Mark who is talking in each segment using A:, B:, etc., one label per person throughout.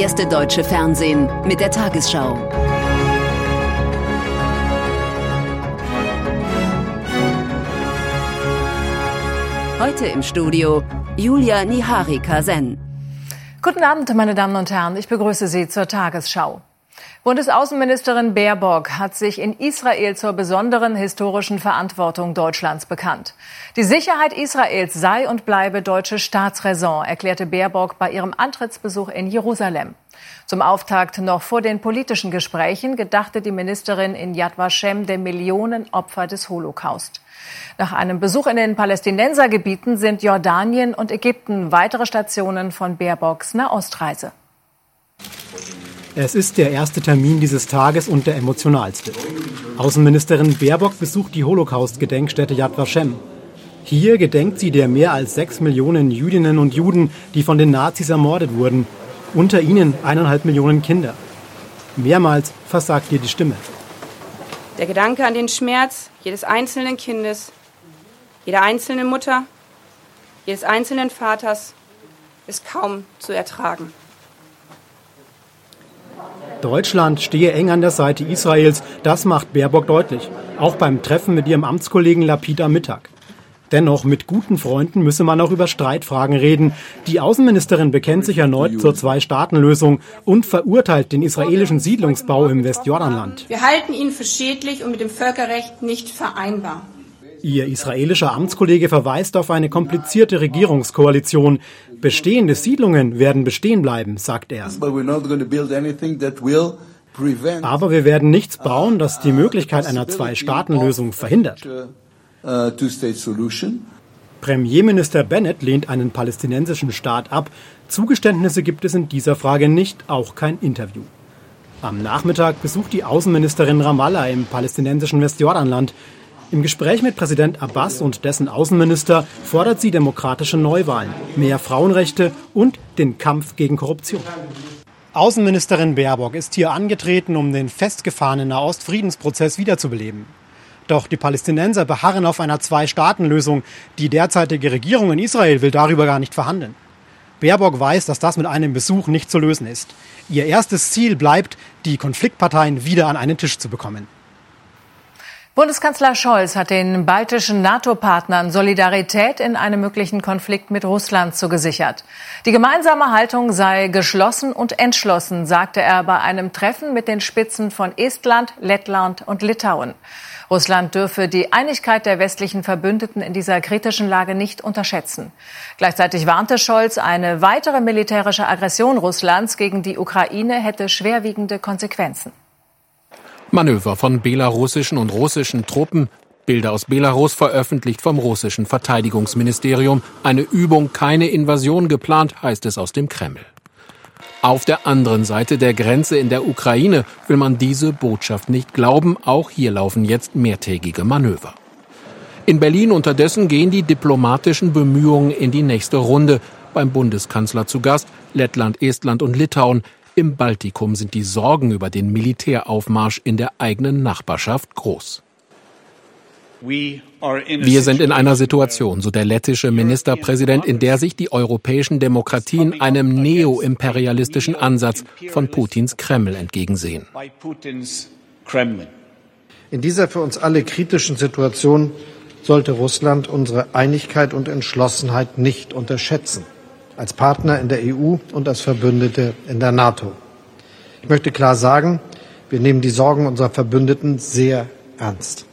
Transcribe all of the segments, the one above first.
A: erste deutsche Fernsehen mit der Tagesschau. Heute im Studio Julia Niharika-Sen.
B: Guten Abend, meine Damen und Herren. Ich begrüße Sie zur Tagesschau. Bundesaußenministerin Baerbock hat sich in Israel zur besonderen historischen Verantwortung Deutschlands bekannt. Die Sicherheit Israels sei und bleibe deutsche Staatsräson, erklärte Baerbock bei ihrem Antrittsbesuch in Jerusalem. Zum Auftakt noch vor den politischen Gesprächen gedachte die Ministerin in Yad Vashem der Millionen Opfer des Holocaust. Nach einem Besuch in den Palästinensergebieten sind Jordanien und Ägypten weitere Stationen von Baerbocks Nahostreise.
C: Es ist der erste Termin dieses Tages und der emotionalste. Außenministerin Baerbock besucht die Holocaust-Gedenkstätte Yad Vashem. Hier gedenkt sie der mehr als sechs Millionen Jüdinnen und Juden, die von den Nazis ermordet wurden. Unter ihnen eineinhalb Millionen Kinder. Mehrmals versagt ihr die Stimme.
D: Der Gedanke an den Schmerz jedes einzelnen Kindes, jeder einzelnen Mutter, jedes einzelnen Vaters ist kaum zu ertragen.
C: Deutschland stehe eng an der Seite Israels, das macht Baerbock deutlich. Auch beim Treffen mit ihrem Amtskollegen Lapid am Mittag. Dennoch, mit guten Freunden müsse man auch über Streitfragen reden. Die Außenministerin bekennt sich erneut zur Zwei-Staaten-Lösung und verurteilt den israelischen Siedlungsbau im Westjordanland.
D: Wir halten ihn für schädlich und mit dem Völkerrecht nicht vereinbar.
C: Ihr israelischer Amtskollege verweist auf eine komplizierte Regierungskoalition. Bestehende Siedlungen werden bestehen bleiben, sagt er. Aber wir werden nichts bauen, das die Möglichkeit einer Zwei-Staaten-Lösung verhindert. Premierminister Bennett lehnt einen palästinensischen Staat ab. Zugeständnisse gibt es in dieser Frage nicht, auch kein Interview. Am Nachmittag besucht die Außenministerin Ramallah im palästinensischen Westjordanland. Im Gespräch mit Präsident Abbas und dessen Außenminister fordert sie demokratische Neuwahlen, mehr Frauenrechte und den Kampf gegen Korruption. Außenministerin Baerbock ist hier angetreten, um den festgefahrenen Nahostfriedensprozess wiederzubeleben. Doch die Palästinenser beharren auf einer Zwei-Staaten-Lösung. Die derzeitige Regierung in Israel will darüber gar nicht verhandeln. Baerbock weiß, dass das mit einem Besuch nicht zu lösen ist. Ihr erstes Ziel bleibt, die Konfliktparteien wieder an einen Tisch zu bekommen.
B: Bundeskanzler Scholz hat den baltischen NATO-Partnern Solidarität in einem möglichen Konflikt mit Russland zugesichert. Die gemeinsame Haltung sei geschlossen und entschlossen, sagte er bei einem Treffen mit den Spitzen von Estland, Lettland und Litauen. Russland dürfe die Einigkeit der westlichen Verbündeten in dieser kritischen Lage nicht unterschätzen. Gleichzeitig warnte Scholz, eine weitere militärische Aggression Russlands gegen die Ukraine hätte schwerwiegende Konsequenzen.
E: Manöver von belarussischen und russischen Truppen, Bilder aus Belarus veröffentlicht vom russischen Verteidigungsministerium. Eine Übung, keine Invasion geplant, heißt es aus dem Kreml. Auf der anderen Seite der Grenze in der Ukraine will man diese Botschaft nicht glauben. Auch hier laufen jetzt mehrtägige Manöver. In Berlin unterdessen gehen die diplomatischen Bemühungen in die nächste Runde. Beim Bundeskanzler zu Gast Lettland, Estland und Litauen. Im Baltikum sind die Sorgen über den Militäraufmarsch in der eigenen Nachbarschaft groß. Wir sind in einer Situation, so der lettische Ministerpräsident, in der sich die europäischen Demokratien einem neoimperialistischen Ansatz von Putins Kreml entgegensehen.
F: In dieser für uns alle kritischen Situation sollte Russland unsere Einigkeit und Entschlossenheit nicht unterschätzen als Partner in der EU und als Verbündete in der NATO. Ich möchte klar sagen, wir nehmen die Sorgen unserer Verbündeten sehr ernst.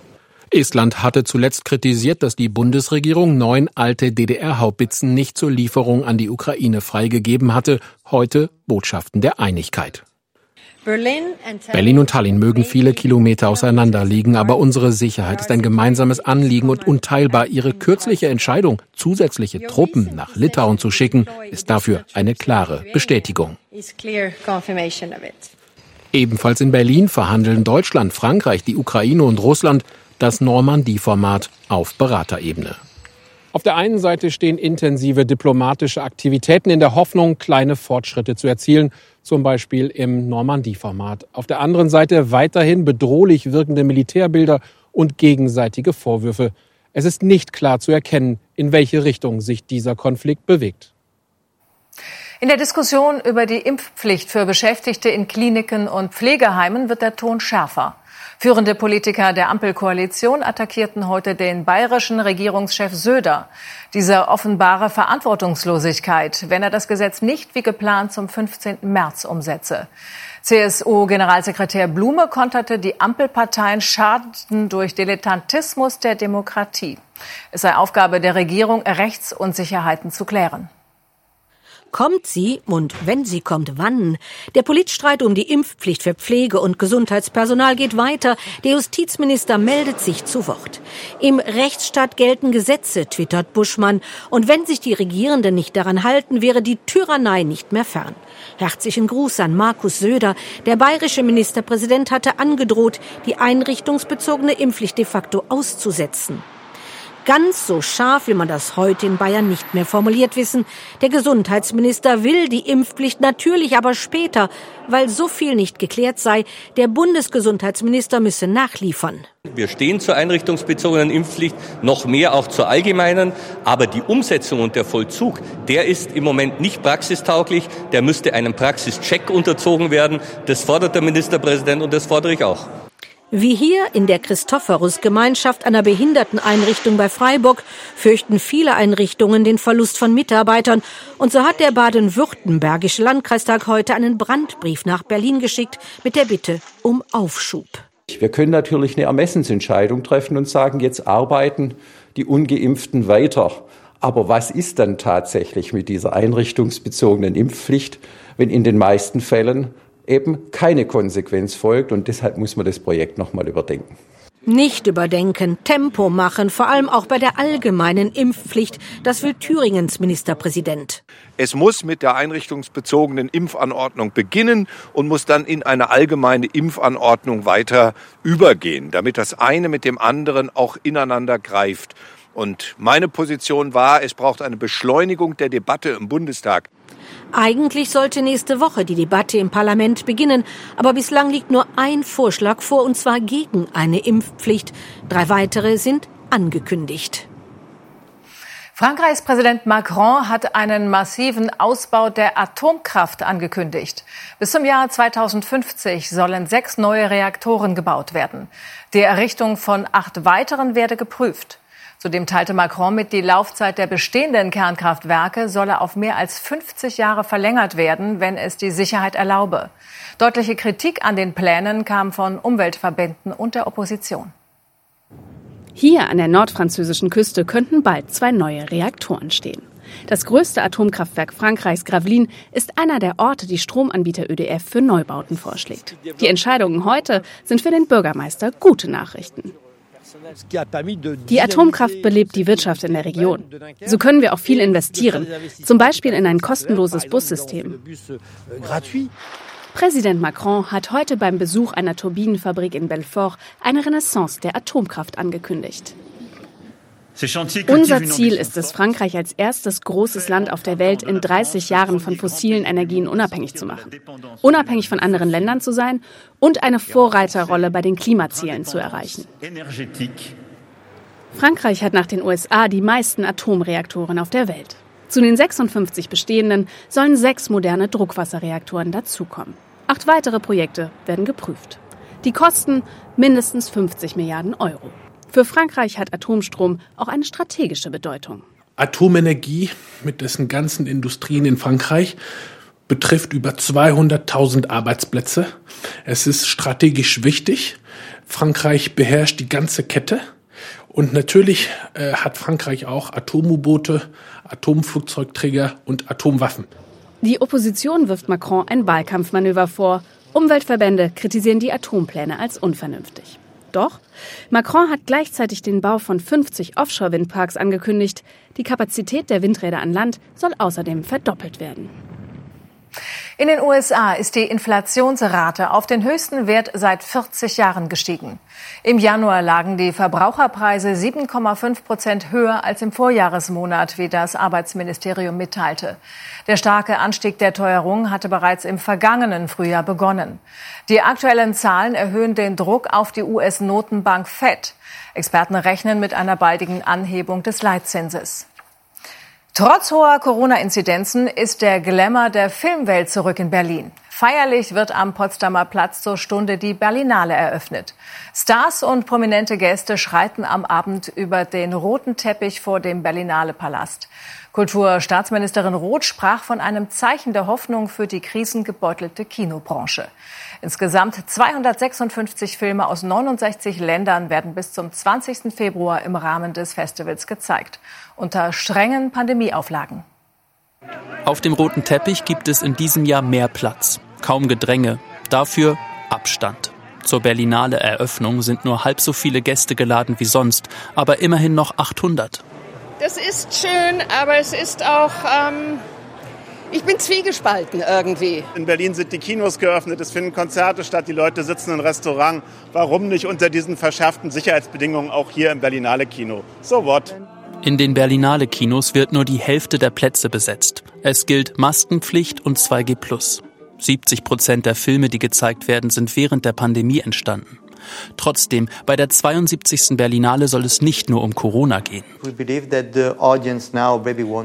E: Estland hatte zuletzt kritisiert, dass die Bundesregierung neun alte DDR-Haubitzen nicht zur Lieferung an die Ukraine freigegeben hatte. Heute Botschaften der Einigkeit. Berlin und Tallinn mögen viele Kilometer auseinander liegen, aber unsere Sicherheit ist ein gemeinsames Anliegen und unteilbar. Ihre kürzliche Entscheidung, zusätzliche Truppen nach Litauen zu schicken, ist dafür eine klare Bestätigung. Ebenfalls in Berlin verhandeln Deutschland, Frankreich, die Ukraine und Russland das Normandie-Format auf Beraterebene. Auf der einen Seite stehen intensive diplomatische Aktivitäten in der Hoffnung, kleine Fortschritte zu erzielen, zum Beispiel im Normandie-Format. Auf der anderen Seite weiterhin bedrohlich wirkende Militärbilder und gegenseitige Vorwürfe. Es ist nicht klar zu erkennen, in welche Richtung sich dieser Konflikt bewegt.
B: In der Diskussion über die Impfpflicht für Beschäftigte in Kliniken und Pflegeheimen wird der Ton schärfer. Führende Politiker der Ampelkoalition attackierten heute den bayerischen Regierungschef Söder. Diese offenbare Verantwortungslosigkeit, wenn er das Gesetz nicht wie geplant zum 15. März umsetze. CSU-Generalsekretär Blume konterte, die Ampelparteien schaden durch Dilettantismus der Demokratie. Es sei Aufgabe der Regierung, Rechtsunsicherheiten zu klären.
G: Kommt sie und wenn sie kommt, wann? Der Politstreit um die Impfpflicht für Pflege- und Gesundheitspersonal geht weiter. Der Justizminister meldet sich zu Wort. Im Rechtsstaat gelten Gesetze, twittert Buschmann. Und wenn sich die Regierenden nicht daran halten, wäre die Tyrannei nicht mehr fern. Herzlichen Gruß an Markus Söder. Der bayerische Ministerpräsident hatte angedroht, die einrichtungsbezogene Impfpflicht de facto auszusetzen. Ganz so scharf will man das heute in Bayern nicht mehr formuliert wissen. Der Gesundheitsminister will die Impfpflicht natürlich aber später, weil so viel nicht geklärt sei. Der Bundesgesundheitsminister müsse nachliefern.
H: Wir stehen zur einrichtungsbezogenen Impfpflicht, noch mehr auch zur allgemeinen. Aber die Umsetzung und der Vollzug, der ist im Moment nicht praxistauglich. Der müsste einem Praxischeck unterzogen werden. Das fordert der Ministerpräsident und das fordere ich auch.
G: Wie hier in der Christophorus-Gemeinschaft einer Behinderteneinrichtung bei Freiburg fürchten viele Einrichtungen den Verlust von Mitarbeitern. Und so hat der baden-württembergische Landkreistag heute einen Brandbrief nach Berlin geschickt mit der Bitte um Aufschub.
I: Wir können natürlich eine Ermessensentscheidung treffen und sagen, jetzt arbeiten die ungeimpften weiter. Aber was ist dann tatsächlich mit dieser einrichtungsbezogenen Impfpflicht, wenn in den meisten Fällen eben keine Konsequenz folgt. Und deshalb muss man das Projekt nochmal überdenken.
G: Nicht überdenken, Tempo machen, vor allem auch bei der allgemeinen Impfpflicht. Das will Thüringens Ministerpräsident.
J: Es muss mit der einrichtungsbezogenen Impfanordnung beginnen und muss dann in eine allgemeine Impfanordnung weiter übergehen, damit das eine mit dem anderen auch ineinander greift. Und meine Position war, es braucht eine Beschleunigung der Debatte im Bundestag.
G: Eigentlich sollte nächste Woche die Debatte im Parlament beginnen, aber bislang liegt nur ein Vorschlag vor, und zwar gegen eine Impfpflicht. Drei weitere sind angekündigt.
B: Frankreichs Präsident Macron hat einen massiven Ausbau der Atomkraft angekündigt. Bis zum Jahr 2050 sollen sechs neue Reaktoren gebaut werden. Die Errichtung von acht weiteren werde geprüft. Zudem teilte Macron mit, die Laufzeit der bestehenden Kernkraftwerke solle auf mehr als 50 Jahre verlängert werden, wenn es die Sicherheit erlaube. Deutliche Kritik an den Plänen kam von Umweltverbänden und der Opposition.
K: Hier an der nordfranzösischen Küste könnten bald zwei neue Reaktoren stehen. Das größte Atomkraftwerk Frankreichs, Gravelines, ist einer der Orte, die Stromanbieter ÖDF für Neubauten vorschlägt. Die Entscheidungen heute sind für den Bürgermeister gute Nachrichten. Die Atomkraft belebt die Wirtschaft in der Region. So können wir auch viel investieren, zum Beispiel in ein kostenloses Bussystem. Präsident Macron hat heute beim Besuch einer Turbinenfabrik in Belfort eine Renaissance der Atomkraft angekündigt. Unser Ziel ist es, Frankreich als erstes großes Land auf der Welt in 30 Jahren von fossilen Energien unabhängig zu machen, unabhängig von anderen Ländern zu sein und eine Vorreiterrolle bei den Klimazielen zu erreichen. Frankreich hat nach den USA die meisten Atomreaktoren auf der Welt. Zu den 56 bestehenden sollen sechs moderne Druckwasserreaktoren dazukommen. Acht weitere Projekte werden geprüft. Die kosten mindestens 50 Milliarden Euro. Für Frankreich hat Atomstrom auch eine strategische Bedeutung.
E: Atomenergie mit dessen ganzen Industrien in Frankreich betrifft über 200.000 Arbeitsplätze. Es ist strategisch wichtig. Frankreich beherrscht die ganze Kette. Und natürlich äh, hat Frankreich auch Atom-U-Boote, Atomflugzeugträger und Atomwaffen.
K: Die Opposition wirft Macron ein Wahlkampfmanöver vor. Umweltverbände kritisieren die Atompläne als unvernünftig. Doch Macron hat gleichzeitig den Bau von 50 Offshore-Windparks angekündigt. Die Kapazität der Windräder an Land soll außerdem verdoppelt werden.
B: In den USA ist die Inflationsrate auf den höchsten Wert seit 40 Jahren gestiegen. Im Januar lagen die Verbraucherpreise 7,5 Prozent höher als im Vorjahresmonat, wie das Arbeitsministerium mitteilte. Der starke Anstieg der Teuerung hatte bereits im vergangenen Frühjahr begonnen. Die aktuellen Zahlen erhöhen den Druck auf die US-Notenbank Fed. Experten rechnen mit einer baldigen Anhebung des Leitzinses. Trotz hoher Corona-Inzidenzen ist der Glamour der Filmwelt zurück in Berlin. Feierlich wird am Potsdamer Platz zur Stunde die Berlinale eröffnet. Stars und prominente Gäste schreiten am Abend über den roten Teppich vor dem Berlinale Palast. Kulturstaatsministerin Roth sprach von einem Zeichen der Hoffnung für die krisengebeutelte Kinobranche. Insgesamt 256 Filme aus 69 Ländern werden bis zum 20. Februar im Rahmen des Festivals gezeigt, unter strengen Pandemieauflagen.
L: Auf dem roten Teppich gibt es in diesem Jahr mehr Platz, kaum Gedränge, dafür Abstand. Zur Berlinale Eröffnung sind nur halb so viele Gäste geladen wie sonst, aber immerhin noch 800.
M: Das ist schön, aber es ist auch ähm ich bin zwiegespalten irgendwie.
N: In Berlin sind die Kinos geöffnet, es finden Konzerte statt, die Leute sitzen im Restaurant. Warum nicht unter diesen verschärften Sicherheitsbedingungen auch hier im Berlinale Kino? So what?
L: In den Berlinale Kinos wird nur die Hälfte der Plätze besetzt. Es gilt Maskenpflicht und 2G+. 70 Prozent der Filme, die gezeigt werden, sind während der Pandemie entstanden. Trotzdem, bei der 72. Berlinale soll es nicht nur um Corona gehen.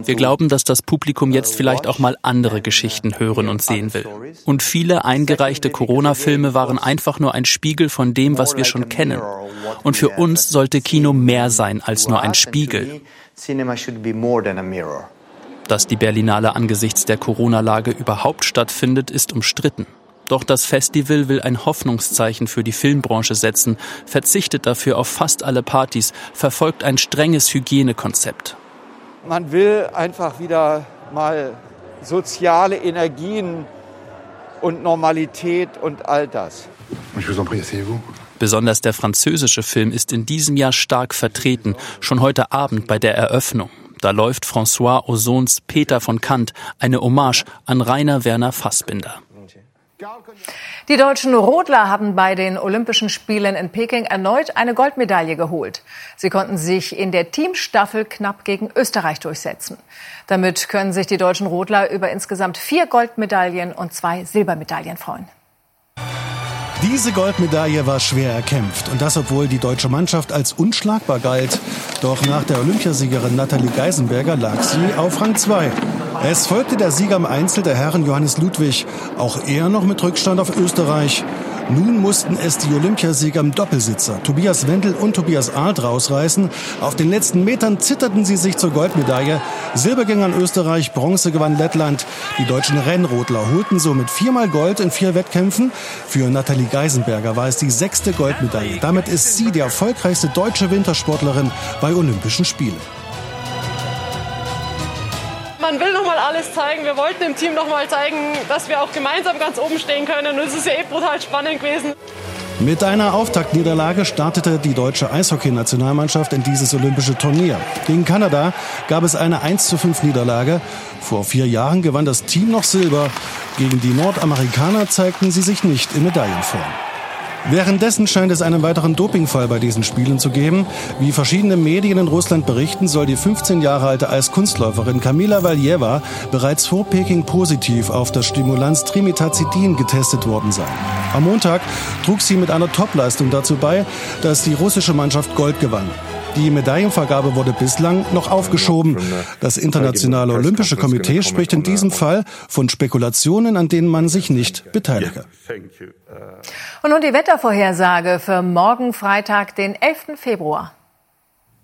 L: Wir glauben, dass das Publikum jetzt vielleicht auch mal andere Geschichten hören und sehen will. Und viele eingereichte Corona-Filme waren einfach nur ein Spiegel von dem, was wir schon kennen. Und für uns sollte Kino mehr sein als nur ein Spiegel. Dass die Berlinale angesichts der Corona-Lage überhaupt stattfindet, ist umstritten. Doch das Festival will ein Hoffnungszeichen für die Filmbranche setzen, verzichtet dafür auf fast alle Partys, verfolgt ein strenges Hygienekonzept.
O: Man will einfach wieder mal soziale Energien und Normalität und all das.
L: Besonders der französische Film ist in diesem Jahr stark vertreten, schon heute Abend bei der Eröffnung. Da läuft François Ozons Peter von Kant, eine Hommage an Rainer Werner Fassbinder.
B: Die deutschen Rodler haben bei den Olympischen Spielen in Peking erneut eine Goldmedaille geholt. Sie konnten sich in der Teamstaffel knapp gegen Österreich durchsetzen. Damit können sich die deutschen Rodler über insgesamt vier Goldmedaillen und zwei Silbermedaillen freuen.
P: Diese Goldmedaille war schwer erkämpft und das, obwohl die deutsche Mannschaft als unschlagbar galt. Doch nach der Olympiasiegerin Nathalie Geisenberger lag sie auf Rang 2. Es folgte der Sieger im Einzel der Herren Johannes Ludwig, auch er noch mit Rückstand auf Österreich. Nun mussten es die Olympiasieger im Doppelsitzer, Tobias Wendel und Tobias Alt rausreißen. Auf den letzten Metern zitterten sie sich zur Goldmedaille. Silber ging an Österreich, Bronze gewann Lettland. Die deutschen Rennrodler holten somit viermal Gold in vier Wettkämpfen. Für Nathalie Geisenberger war es die sechste Goldmedaille. Damit ist sie die erfolgreichste deutsche Wintersportlerin bei Olympischen Spielen
Q: man will noch mal alles zeigen. Wir wollten im Team noch mal zeigen, dass wir auch gemeinsam ganz oben stehen können. Und es ist ja eh brutal spannend gewesen.
P: Mit einer Auftaktniederlage startete die deutsche Eishockeynationalmannschaft in dieses olympische Turnier. Gegen Kanada gab es eine 1 zu 5 Niederlage. Vor vier Jahren gewann das Team noch Silber. Gegen die Nordamerikaner zeigten sie sich nicht in Medaillenform. Währenddessen scheint es einen weiteren Dopingfall bei diesen Spielen zu geben. Wie verschiedene Medien in Russland berichten, soll die 15 Jahre alte Eiskunstläuferin Kamila Valjeva bereits vor Peking positiv auf das Stimulanz Trimetazidin getestet worden sein. Am Montag trug sie mit einer Topleistung dazu bei, dass die russische Mannschaft Gold gewann. Die Medaillenvergabe wurde bislang noch aufgeschoben. Das Internationale Olympische Komitee spricht in diesem Fall von Spekulationen, an denen man sich nicht beteilige.
B: Und nun die Wettervorhersage für morgen Freitag, den 11. Februar.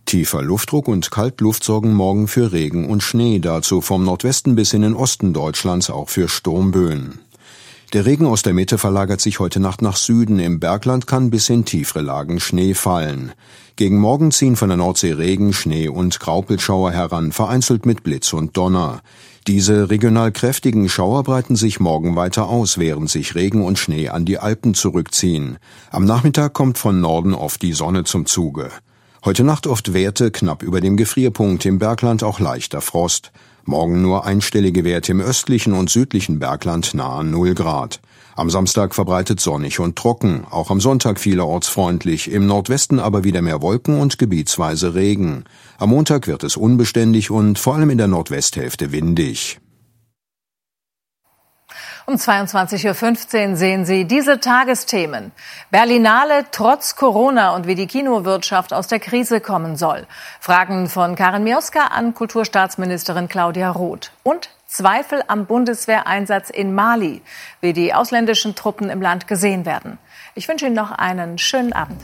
R: Tiefer Luftdruck und Kaltluft sorgen morgen für Regen und Schnee, dazu vom Nordwesten bis in den Osten Deutschlands auch für Sturmböen. Der Regen aus der Mitte verlagert sich heute Nacht nach Süden. Im Bergland kann bis in tiefere Lagen Schnee fallen. Gegen Morgen ziehen von der Nordsee Regen, Schnee und Graupelschauer heran, vereinzelt mit Blitz und Donner. Diese regional kräftigen Schauer breiten sich morgen weiter aus, während sich Regen und Schnee an die Alpen zurückziehen. Am Nachmittag kommt von Norden oft die Sonne zum Zuge. Heute Nacht oft Werte knapp über dem Gefrierpunkt, im Bergland auch leichter Frost. Morgen nur einstellige Werte im östlichen und südlichen Bergland nahe 0 Grad. Am Samstag verbreitet sonnig und trocken, auch am Sonntag vielerorts freundlich, im Nordwesten aber wieder mehr Wolken und gebietsweise Regen. Am Montag wird es unbeständig und vor allem in der Nordwesthälfte windig.
B: Um 22.15 Uhr sehen Sie diese Tagesthemen. Berlinale trotz Corona und wie die Kinowirtschaft aus der Krise kommen soll. Fragen von Karin Mioska an Kulturstaatsministerin Claudia Roth. Und Zweifel am Bundeswehreinsatz in Mali, wie die ausländischen Truppen im Land gesehen werden. Ich wünsche Ihnen noch einen schönen Abend.